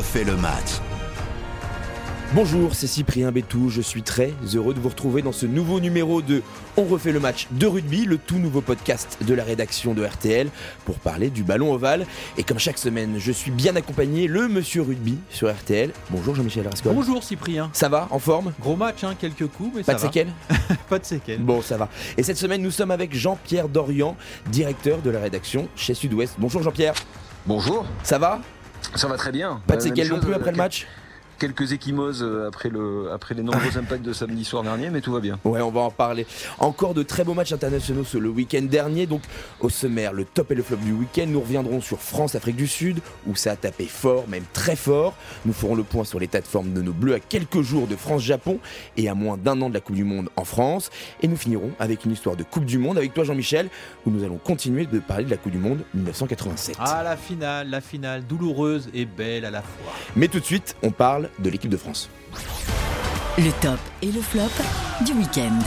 refait le match. Bonjour, c'est Cyprien Bétou, je suis très heureux de vous retrouver dans ce nouveau numéro de On refait le match de rugby, le tout nouveau podcast de la rédaction de RTL pour parler du ballon ovale. Et comme chaque semaine, je suis bien accompagné, le monsieur rugby sur RTL. Bonjour Jean-Michel Rascol. Bonjour Cyprien. Ça va, en forme? Gros match, hein, quelques coups, mais Pas ça de va. séquelles? Pas de séquelles. Bon, ça va. Et cette semaine, nous sommes avec Jean-Pierre Dorian, directeur de la rédaction chez Sud-Ouest. Bonjour Jean-Pierre, Bonjour, ça va? Ça va très bien. Pas de Euh, séquelles non chose, plus euh, après le match? Quelques échymoses euh, après, le, après les nombreux impacts de samedi soir dernier, mais tout va bien. Ouais, on va en parler. Encore de très beaux matchs internationaux ce- le week-end dernier. Donc, au sommaire, le top et le flop du week-end. Nous reviendrons sur France-Afrique du Sud, où ça a tapé fort, même très fort. Nous ferons le point sur l'état de forme de nos Bleus à quelques jours de France-Japon et à moins d'un an de la Coupe du Monde en France. Et nous finirons avec une histoire de Coupe du Monde avec toi, Jean-Michel, où nous allons continuer de parler de la Coupe du Monde 1987. Ah, la finale, la finale, douloureuse et belle à la fois. Mais tout de suite, on parle de l'équipe de France. Le top et le flop du week-end.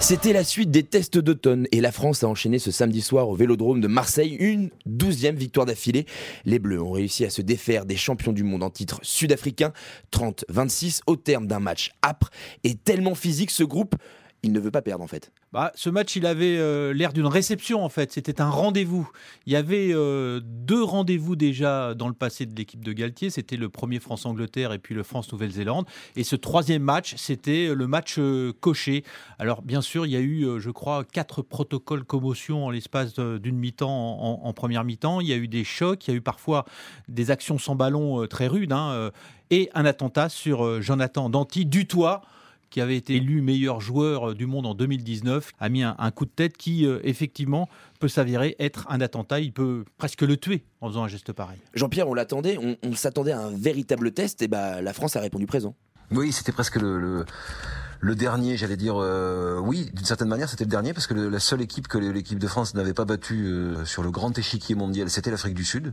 C'était la suite des tests d'automne et la France a enchaîné ce samedi soir au Vélodrome de Marseille une douzième victoire d'affilée. Les Bleus ont réussi à se défaire des champions du monde en titre sud-africain 30-26 au terme d'un match âpre et tellement physique ce groupe, il ne veut pas perdre en fait. Bah, ce match, il avait euh, l'air d'une réception en fait. C'était un rendez-vous. Il y avait euh, deux rendez-vous déjà dans le passé de l'équipe de Galtier. C'était le premier France-Angleterre et puis le France-Nouvelle-Zélande. Et ce troisième match, c'était le match euh, coché. Alors bien sûr, il y a eu, euh, je crois, quatre protocoles commotion en l'espace d'une mi-temps en, première mi-temps. Il y a eu des chocs. Il y a eu parfois des actions sans ballon euh, très rudes. hein, euh, et un attentat sur euh, Jonathan Danty du toit qui avait été élu meilleur joueur euh, du monde en 2019, a mis un, un coup de tête qui, euh, effectivement, peut s'avérer être un attentat. Il peut presque le tuer en faisant un geste pareil. Jean-Pierre, on l'attendait, on, on s'attendait à un véritable test et bah la France a répondu présent. Oui, c'était presque le, le, le dernier, j'allais dire. euh, oui, d'une certaine manière, c'était le dernier parce que le- la seule équipe que l'équipe de France n'avait pas battue euh, sur le grand échiquier mondial, c'était l'Afrique du Sud.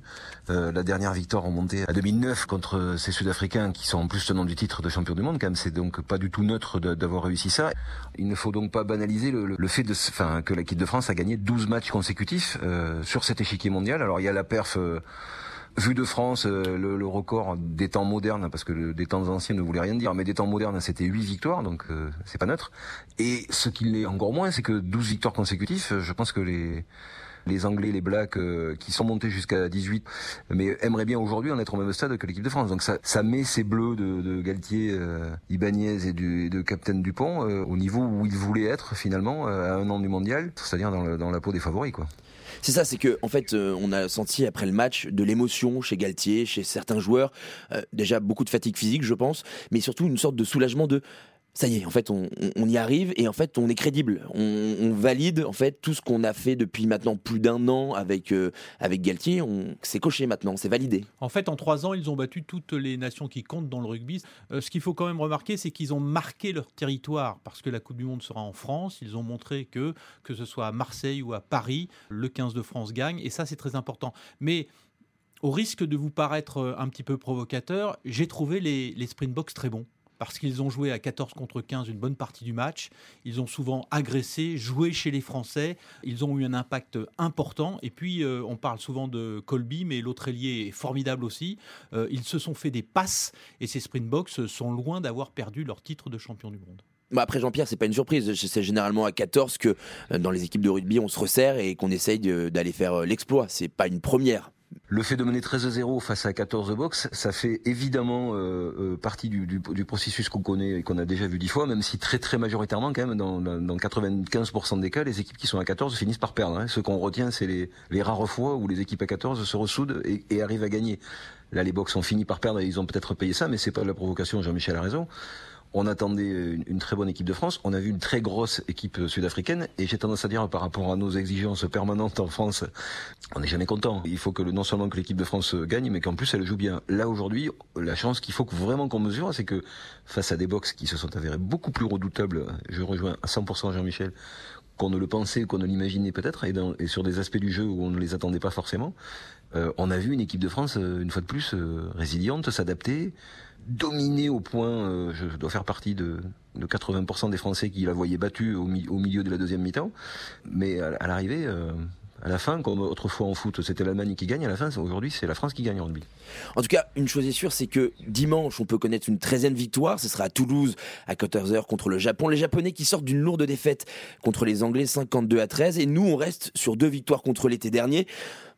Euh, la dernière victoire remontée à 2009 contre ces Sud-Africains qui sont en plus tenants du titre de champion du monde. Quand même, c'est donc pas du tout neutre d'avoir réussi ça. Il ne faut donc pas banaliser le, le- fait de, enfin, que l'équipe de France a gagné 12 matchs consécutifs euh, sur cet échiquier mondial. Alors il y a la perf. Vu de France, euh, le, le record des temps modernes, parce que le- des temps anciens ne voulait rien dire, mais des temps modernes, c'était 8 victoires, donc euh, c'est pas neutre. Et ce qui l'est encore moins, c'est que 12 victoires consécutives, je pense que les les Anglais, les Blacks, euh, qui sont montés jusqu'à 18, mais aimeraient bien aujourd'hui en être au même stade que l'équipe de France. Donc ça, ça met ces bleus de, de Galtier, euh, Ibanez et, du, et de Captain Dupont euh, au niveau où ils voulaient être finalement euh, à un an du mondial, c'est-à-dire dans, dans la peau des favoris. quoi. C'est ça, c'est que en fait, euh, on a senti après le match de l'émotion chez Galtier, chez certains joueurs, Euh, déjà beaucoup de fatigue physique, je pense, mais surtout une sorte de soulagement de ça y est, en fait, on, y arrive et en fait, on est crédible. On, valide en fait tout ce qu'on a fait depuis maintenant plus d'un an avec euh, Galtier. C'est coché maintenant, c'est validé. En fait, en trois ans, ils ont battu toutes les nations qui comptent dans le rugby. Euh, ce qu'il faut quand même remarquer, c'est qu'ils ont marqué leur territoire parce que la Coupe du Monde sera en France. Ils ont montré que, que ce soit à Marseille ou à Paris, le 15 de France gagne. Et ça, c'est très important. Mais au risque de vous paraître euh, un petit peu provocateur, j'ai trouvé les, les Springboks très bons. Parce qu'ils ont joué à 14 contre 15 une bonne partie du match. Ils ont souvent agressé, joué chez les Français. Ils ont eu un impact important. Et puis, euh, on parle souvent de Colby, mais l'autre ailier est formidable aussi. Euh, ils se sont fait des passes et ces Springboks sont loin d'avoir perdu leur titre de champion du monde. Bah après Jean-Pierre, c'est pas une surprise. C'est généralement à 14 que euh, dans les équipes de rugby, on se resserre et qu'on essaye d'aller faire l'exploit. C'est pas une première. Le fait de mener 13-0 face à 14 box, ça fait évidemment euh, euh, partie du, processus qu'on connaît et qu'on a déjà vu dix fois, même si très très majoritairement quand même, dans, dans, dans 95% des cas, les équipes qui sont à 14 finissent par perdre. hein. Ce qu'on retient, c'est les, rares fois où les équipes à 14 se ressoudent et, et arrivent à gagner. Là, les box ont fini par perdre et ils ont peut-être payé ça, mais c'est pas de la provocation, Jean-Michel a raison. On attendait une, très bonne équipe de France. On a vu une très grosse équipe sud-africaine. Et j'ai tendance à dire, par rapport à nos exigences permanentes en France, on n'est jamais content. Il faut que non seulement que l'équipe de France gagne, mais qu'en plus elle joue bien. Là aujourd'hui, la chance qu'il faut vraiment qu'on mesure, c'est que face à des box qui se sont avérés beaucoup plus redoutables, je rejoins à 100% Jean-Michel, qu'on ne le pensait, qu'on ne l'imaginait peut-être, et, et sur des aspects du jeu où on ne les attendait pas forcément, euh, on a vu une équipe de France, euh, une fois de plus, euh, résiliente, s'adapter, dominer au point, euh, je dois faire partie de, de 80% des Français qui la voyaient battue au, mi- au milieu de la deuxième mi-temps, mais à, à l'arrivée, euh, À la fin, comme autrefois en foot, c'était l'Allemagne qui gagne. À la fin, aujourd'hui, c'est la France qui gagne en rugby. En tout cas, une chose est sûre, c'est que dimanche, on peut connaître une 13e victoire. Ce sera à Toulouse, à 14h, contre le Japon. Les Japonais qui sortent d'une lourde défaite contre les Anglais, 52 à 13. Et nous, on reste sur deux victoires contre l'été dernier.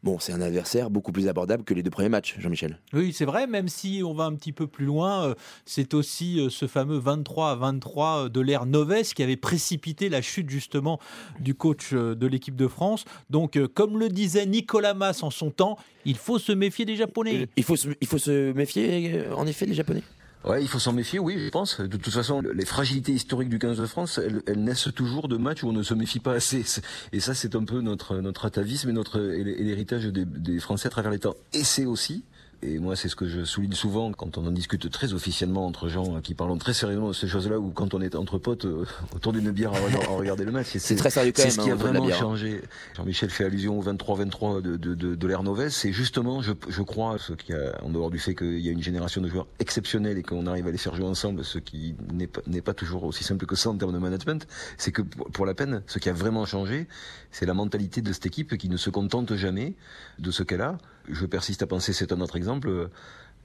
Bon, c'est un adversaire beaucoup plus abordable que les deux premiers matchs, Jean-Michel. Oui, c'est vrai, même si on va un petit peu plus loin, euh, c'est aussi euh, ce fameux 23 à 23 euh, de l'ère Noves qui avait précipité la chute justement du coach de l'équipe de France. Donc, comme le disait Nicolas Mass en son temps, il faut se méfier des Japonais. Il faut il faut se méfier, en effet, des Japonais? Ouais, il faut s'en méfier, oui, je pense. De toute façon, les fragilités historiques du 15 de France, elles, naissent toujours de matchs où on ne se méfie pas assez. Et ça, c'est un peu notre notre atavisme et notre et l'héritage des, des Français à travers les temps. Et c'est aussi et moi, c'est ce que je souligne souvent quand on en discute très officiellement entre gens qui parlent très sérieusement de ces choses-là, ou quand on est entre potes euh, autour d'une bière à, regarder le match. C'est très sérieux quand même. C'est ce qui a hein, vraiment changé. Jean-Michel fait allusion au 23-23 de, de, de, de l'ère Novès. C'est justement, je, je crois, ce qui a, en dehors du fait qu'il y a une génération de joueurs exceptionnels et qu'on arrive à les faire jouer ensemble, ce qui n'est pas, n'est pas toujours aussi simple que ça en termes de management, c'est que pour la peine, ce qui a vraiment changé, c'est la mentalité de cette équipe qui ne se contente jamais de ce qu'elle a je persiste à penser, c'est un autre exemple,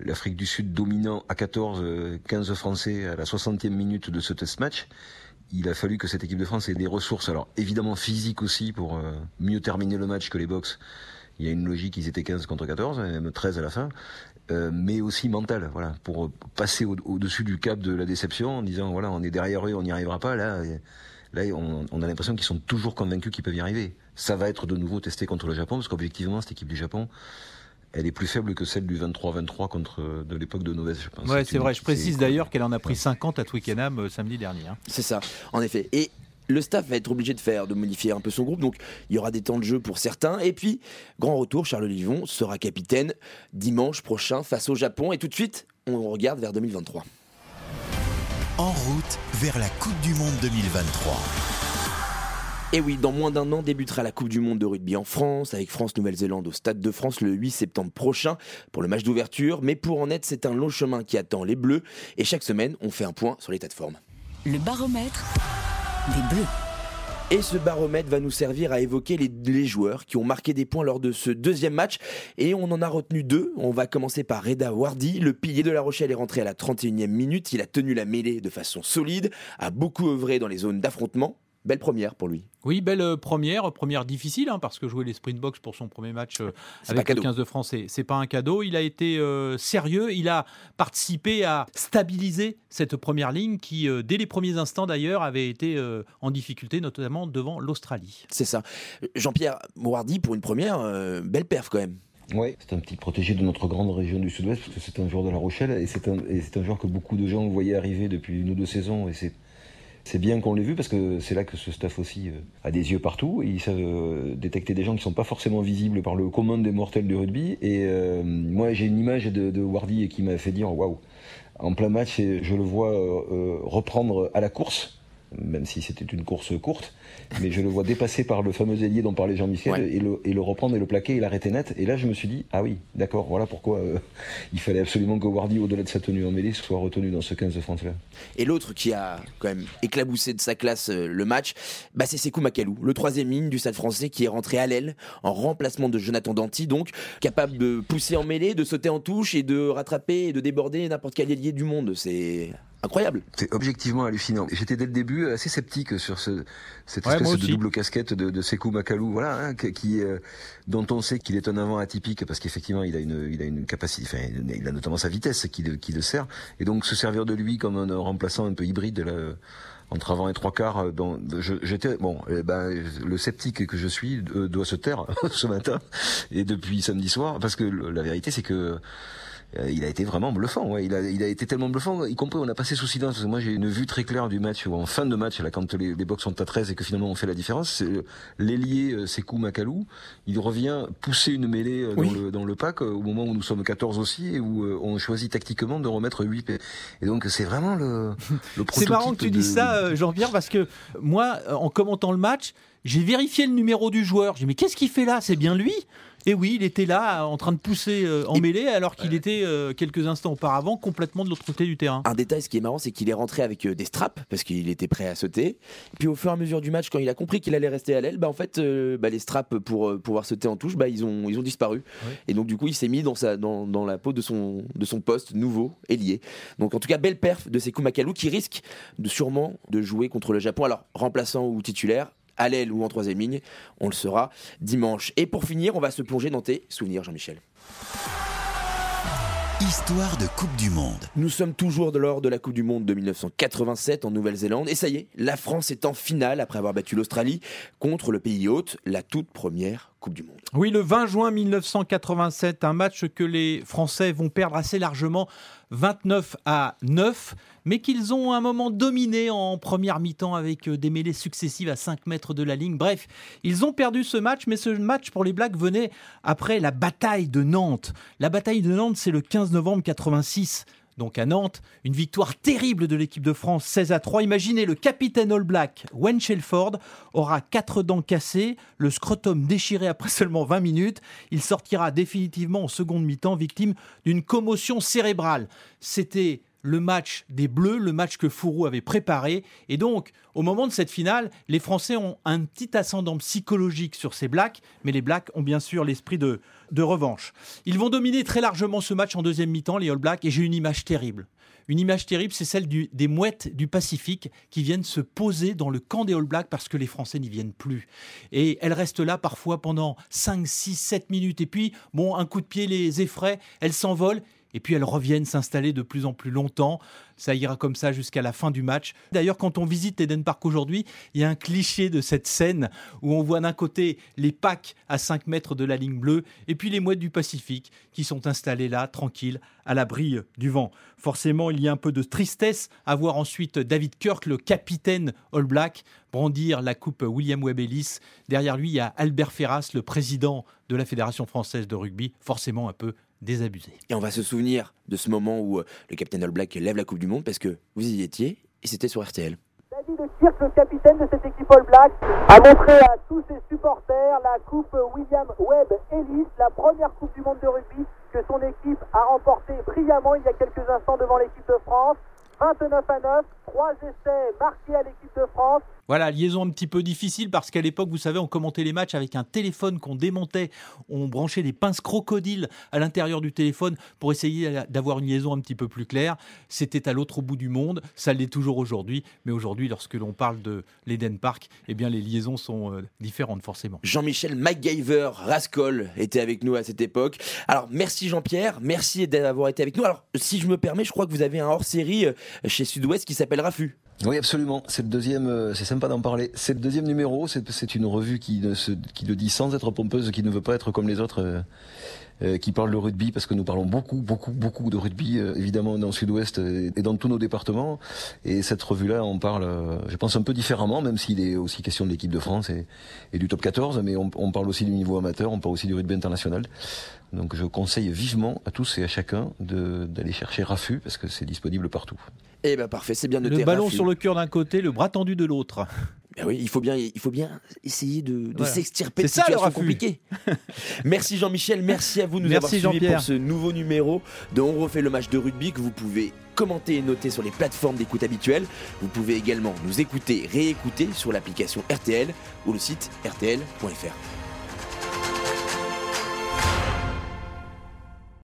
l'Afrique du Sud dominant à 14, 15 Français à la 60e minute de ce test match. Il a fallu que cette équipe de France ait des ressources, alors évidemment physiques aussi, pour euh, mieux terminer le match que les box. Il y a une logique, ils étaient 15 contre 14, même 13 à la fin, euh, mais aussi mentale, voilà, pour passer au-dessus du cap de la déception en disant, voilà, on est derrière eux, on n'y arrivera pas, là, on a l'impression qu'ils sont toujours convaincus qu'ils peuvent y arriver. Ça va être de nouveau testé contre le Japon, parce qu'objectivement, cette équipe du Japon, elle est plus faible que celle du 23-23 contre de l'époque de Novès, je pense. Ouais, c'est vrai. Je précise d'ailleurs qu'elle en a pris 50 à Twickenham euh, samedi dernier. Hein. C'est ça, en effet. Et le staff va être obligé de faire, de modifier un peu son groupe, donc il y aura des temps de jeu pour certains. Et puis, grand retour, Charles Livon sera capitaine dimanche prochain face au Japon. Et tout de suite, on regarde vers 2023. En route vers la Coupe du Monde 2023. Et oui, dans moins d'un an débutera la Coupe du Monde de rugby en France, avec France-Nouvelle-Zélande au Stade de France le 8 septembre prochain pour le match d'ouverture. Mais pour en être, c'est un long chemin qui attend les Bleus. Et chaque semaine, on fait un point sur l'état de forme. Le baromètre des Bleus. Et ce baromètre va nous servir à évoquer les, joueurs qui ont marqué des points lors de ce deuxième match. Et on en a retenu deux. On va commencer par Reda Wardi. Le pilier de La Rochelle est rentré à la 31e minute. Il a tenu la mêlée de façon solide, a beaucoup œuvré dans les zones d'affrontement. Belle première pour lui. Oui, belle euh, première, première difficile, hein, parce que jouer les sprint box pour son premier match euh, avec le 15 de France, c'est pas un cadeau. Il a été euh, sérieux, il a participé à stabiliser cette première ligne qui, dès les premiers instants d'ailleurs, avait été en difficulté, notamment devant l'Australie. C'est ça. Jean-Pierre Mourardi, pour une première, belle perf quand même. Oui, c'est un petit protégé de notre grande région du Sud-Ouest, parce que c'est un joueur de La Rochelle, et c'est un, un, joueur que beaucoup de gens voyaient arriver depuis une ou deux saisons, et c'est c'est bien qu'on l'ait vu parce que c'est là que ce staff aussi euh, a des yeux partout et ils savent euh, détecter des gens qui sont pas forcément visibles par le commun des mortels du rugby. Et euh, moi, j'ai une image de, de Wardy qui m'a fait dire waouh. En plein match, je le vois reprendre à la course même si c'était une course courte, mais je le vois dépasser par le fameux ailier dont parlait Jean-Michel et, le, reprendre et le plaquer et l'arrêter net. Et là, je me suis dit, ah oui, d'accord, voilà pourquoi euh, il fallait absolument que Wardy, au-delà de sa tenue en mêlée, soit retenu dans ce 15 de France-là. Et l'autre qui a quand même éclaboussé de sa classe euh, le match, bah, c'est Sekou Makalou, le troisième ligne du stade français qui est rentré à l'aile en remplacement de Jonathan Danty, donc capable de pousser en mêlée, de sauter en touche et de rattraper et de déborder n'importe quel ailier du monde. C'est incroyable. C'est objectivement hallucinant. J'étais dès le début assez sceptique sur ce, cette espèce de double casquette de, de Sekou Makalou, voilà, hein, qui, euh, dont on sait qu'il est un avant atypique parce qu'effectivement il a une, il a une capacité, enfin, il a notamment sa vitesse qui, qui le sert, et donc se servir de lui comme un, remplaçant un peu hybride là, entre avant et trois quarts. Euh, dont j'étais bon, eh ben, le sceptique que je suis euh, doit se taire ce matin et depuis samedi soir parce que la vérité c'est que euh, il a été vraiment bluffant. Ouais. Il, a, il a été tellement bluffant, y compris on a passé sous silence. Parce que moi j'ai une vue très claire du match, ou en fin de match, là, quand les, les box sont à 13 et que finalement on fait la différence, c'est l'ailier euh, Sekou Makalou, il revient pousser une mêlée euh, dans, le, dans le pack au moment où nous sommes 14 aussi et où on choisit tactiquement de remettre 8 et donc c'est vraiment le, le C'est marrant que tu dis ça, Jean-Pierre, parce que moi, en commentant le match, j'ai vérifié le numéro du joueur. J'ai dit mais qu'est-ce qu'il fait là? C'est bien lui? Et oui, il était là en train de pousser euh, en mêlée alors qu'il était euh, quelques instants auparavant complètement de l'autre côté du terrain. Un détail, ce qui est marrant, c'est qu'il est rentré avec euh, des straps parce qu'il était prêt à sauter. Puis au fur et à mesure du match, quand il a compris qu'il allait rester à l'aile, bah en fait, bah, les straps pour pouvoir sauter en touche, bah, ils ont ils ont disparu. Et donc du coup, il s'est mis dans sa dans, dans la peau de son de son poste nouveau ailier. Donc en tout cas, belle perf de Sekou Makalu qui risque de sûrement de jouer contre le Japon. Alors remplaçant ou titulaire. À l'aile ou en troisième ligne, on le saura dimanche. Et pour finir, on va se plonger dans tes souvenirs, Jean-Michel. Histoire de Coupe du Monde. Nous sommes toujours de lors de la Coupe du Monde de 1987 en Nouvelle-Zélande. Et ça y est, la France est en finale après avoir battu l'Australie contre le pays hôte, la toute première Du Monde. Oui, le 20 juin 1987, un match que les Français vont perdre assez largement, 29 à 9, mais qu'ils ont un moment dominé en première mi-temps avec euh, des mêlées successives à 5 mètres de la ligne. Bref, ils ont perdu ce match, mais ce match pour les Blacks venait après la bataille de Nantes. La bataille de Nantes, c'est le 15 novembre 86 donc à Nantes, une victoire terrible de l'équipe de France 16 à 3. Imaginez le capitaine All Black, Wayne Shelford, aura quatre dents cassées, le scrotum déchiré après seulement 20 minutes. Il sortira définitivement en seconde mi-temps victime d'une commotion cérébrale. C'était le match des Bleus, le match que Fourou avait préparé. Et donc, au moment de cette finale, les Français ont un petit ascendant psychologique sur ces Blacks, mais les Blacks ont bien sûr l'esprit de, de revanche. Ils vont dominer très largement ce match en deuxième mi-temps, les All Blacks, et j'ai une image terrible. Une image terrible, c'est celle des mouettes du Pacifique qui viennent se poser dans le camp des All Blacks parce que les Français n'y viennent plus. Et elles restent là parfois pendant 5, 6, 7 minutes. Et puis, bon, un coup de pied les effraie, elles s'envolent. Et puis elles reviennent s'installer de plus en plus longtemps. Ça ira comme ça jusqu'à la fin du match. D'ailleurs, quand on visite Eden Park aujourd'hui, il y a un cliché de cette scène où on voit d'un côté les packs à 5 mètres de la ligne bleue et puis les mouettes du Pacifique qui sont installées là, tranquilles, à l'abri du vent. Forcément, il y a un peu de tristesse à voir ensuite David Kirk, le capitaine All Black, brandir la coupe William Webb Ellis. Derrière lui, il y a Albert Ferras, le président de la Fédération française de rugby, forcément un peu désabusé. Et on va se souvenir de ce moment où euh, le capitaine All Black lève la Coupe du Monde parce que vous y étiez et c'était sur RTL. David Kirk, le capitaine de cette équipe All Black, a montré à tous ses supporters la coupe William Webb Ellis, la première coupe du monde de rugby que son équipe a remportée brillamment il y a quelques instants devant l'équipe de France. 29 à 9, 3 essais marqués à l'équipe de France. Voilà, liaison un petit peu difficile parce qu'à l'époque, vous savez, on commentait les matchs avec un téléphone qu'on démontait. On branchait des pinces crocodiles à l'intérieur du téléphone pour essayer d'avoir une liaison un petit peu plus claire. C'était à l'autre bout du monde. Ça l'est toujours aujourd'hui. Mais aujourd'hui, lorsque l'on parle de l'Eden Park, eh bien, les liaisons sont euh, différentes, forcément. Jean-Michel MacGyver Rascol était avec nous à cette époque. Alors merci Jean-Pierre, merci d'avoir été avec nous. Alors si je me permets, je crois que vous avez un hors-série euh, chez Sud-Ouest qui s'appelle Raffut. Oui, absolument. C'est le deuxième. euh, C'est sympa d'en parler. C'est le deuxième numéro. C'est une revue qui, le dit sans être pompeuse, qui ne veut pas être comme les autres, euh, euh, qui parlent de rugby, parce que nous parlons beaucoup, beaucoup, beaucoup de rugby, évidemment dans le Sud-Ouest et dans tous nos départements. Et cette revue-là, on parle, je pense, un peu différemment, même s'il est aussi question de l'équipe de France et, du top 14, mais on, on parle aussi du niveau amateur, on parle aussi du rugby international. Donc je conseille vivement à tous et à chacun d'aller chercher Raffut, parce que c'est disponible partout. Eh ben parfait, c'est bien noté. Le ballon sur le cœur d'un côté, le bras tendu de l'autre. Ben oui, il faut bien, il faut bien essayer de, de Voilà. s'extirper de C'est ça, situations Raffut. compliquées. merci Jean-Michel, merci à vous de nous Merci, avoir suivis pour ce nouveau numéro de On refait le match de rugby que vous pouvez commenter et noter sur les plateformes d'écoute habituelles. Vous pouvez également nous écouter, réécouter sur l'application RTL ou le site rtl.fr.